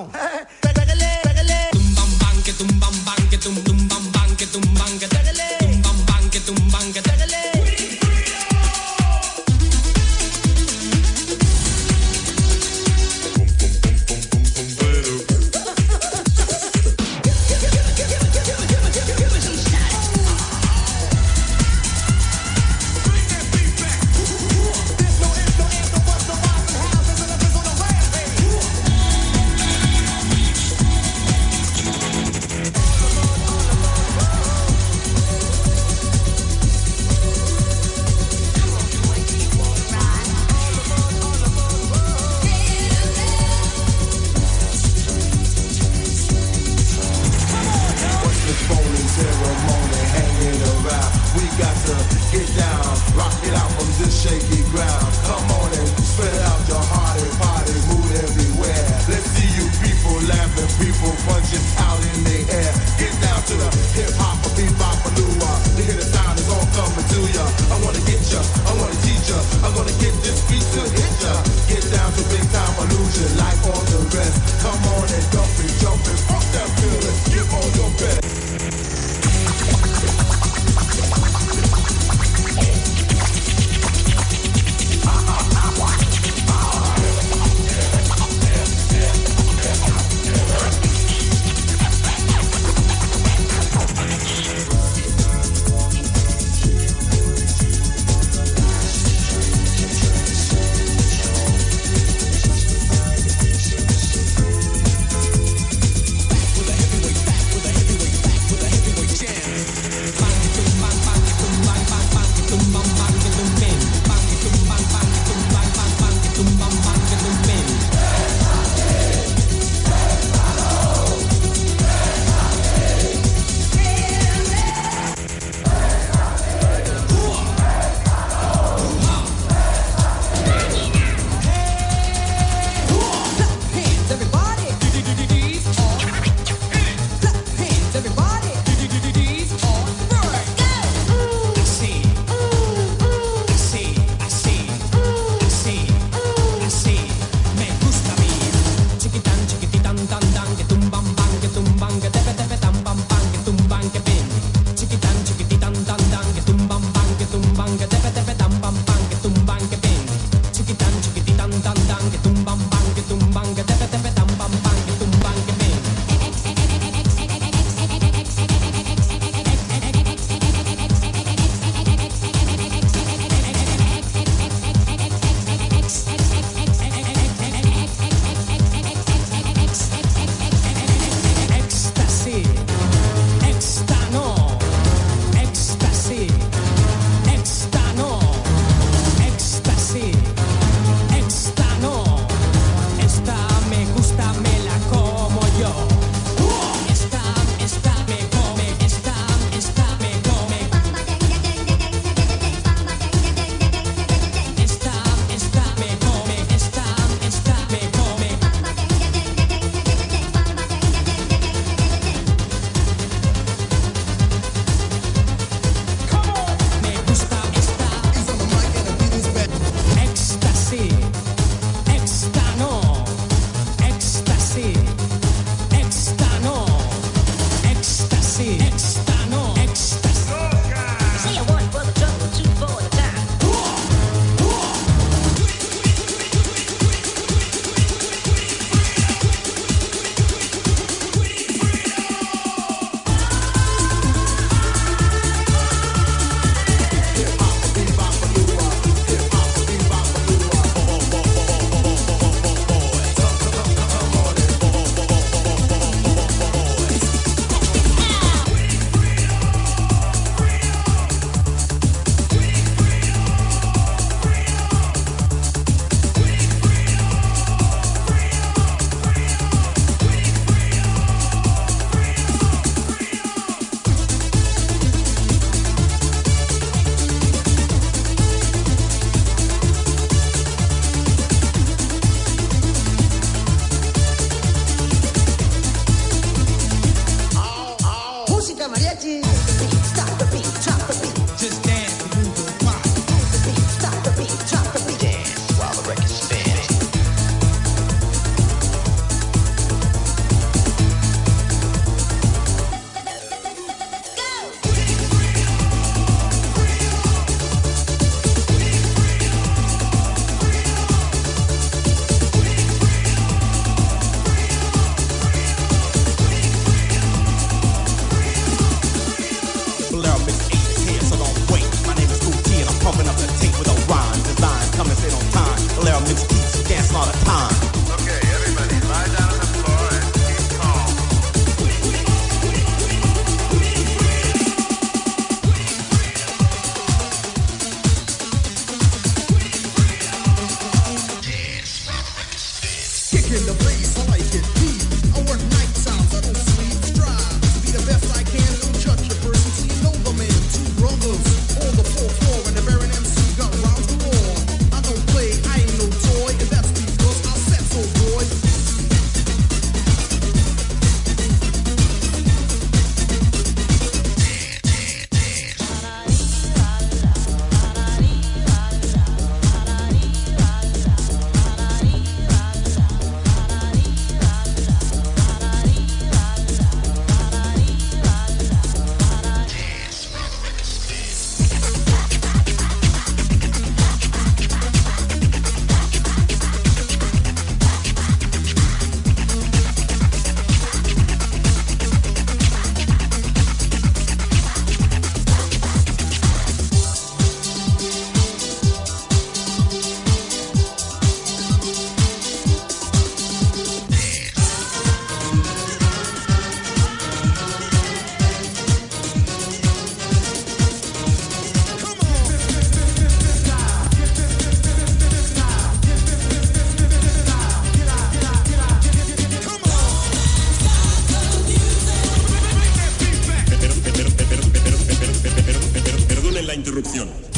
on. Perdone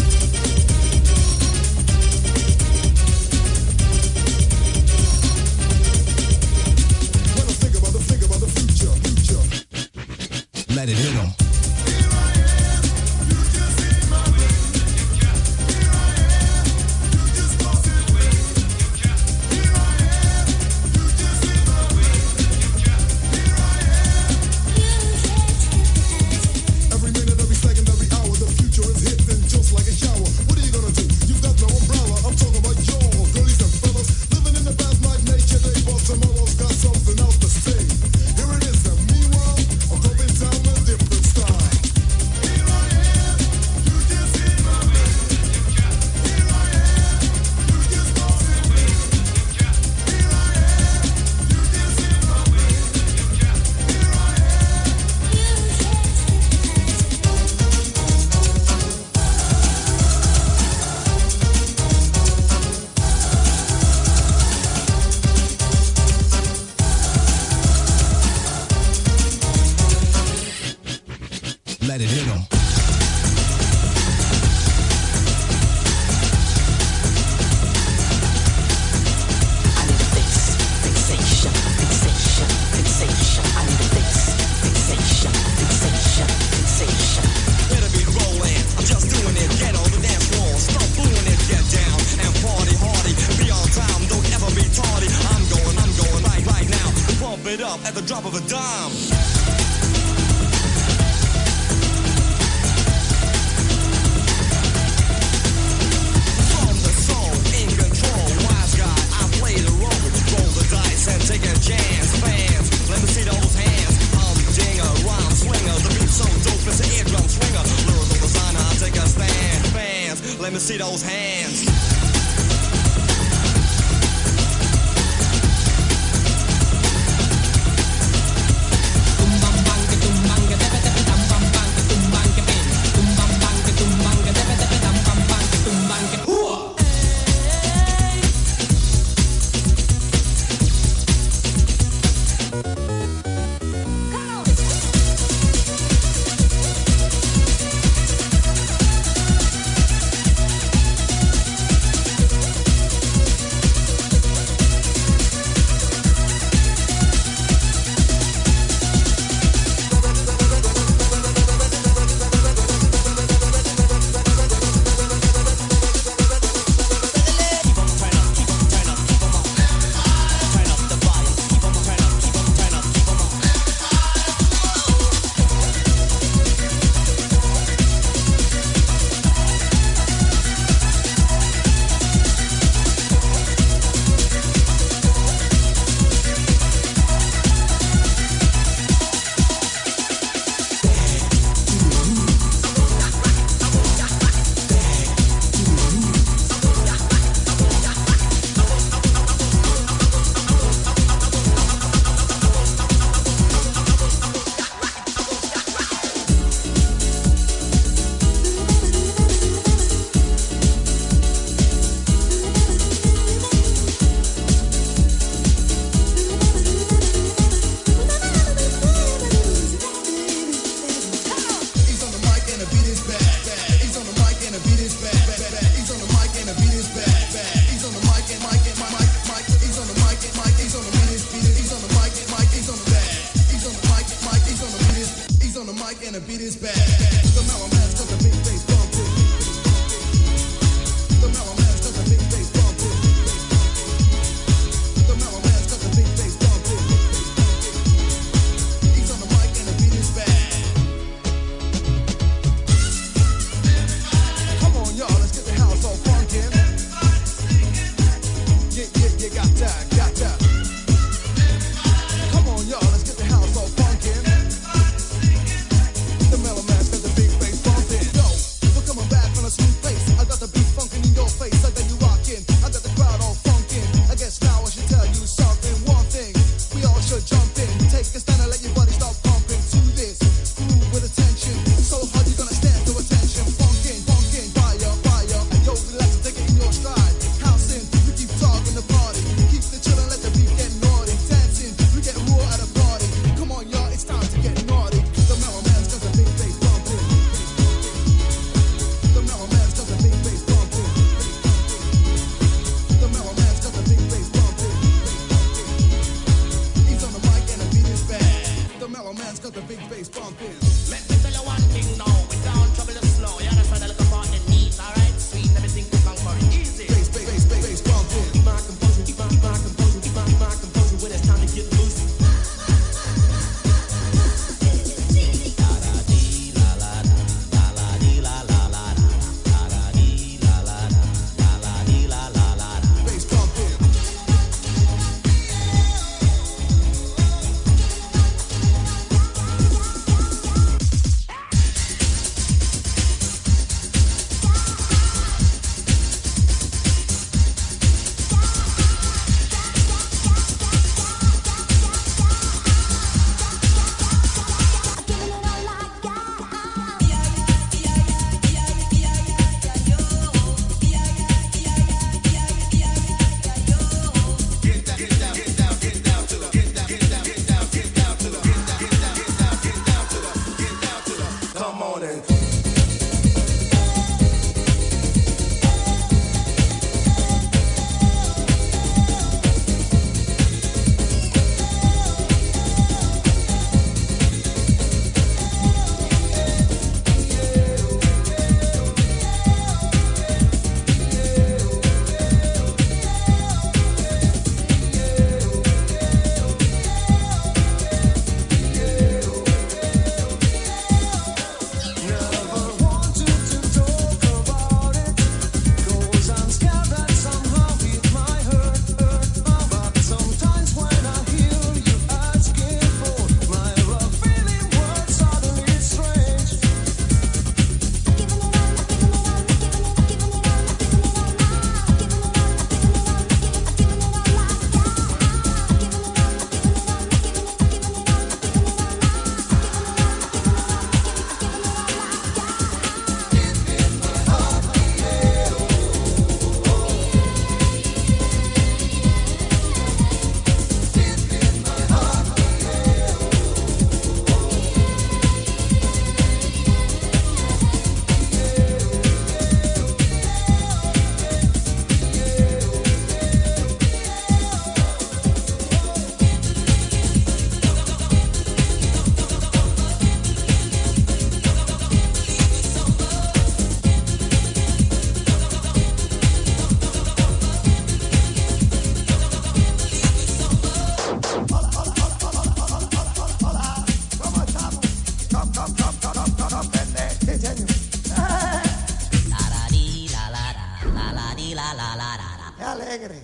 those hands.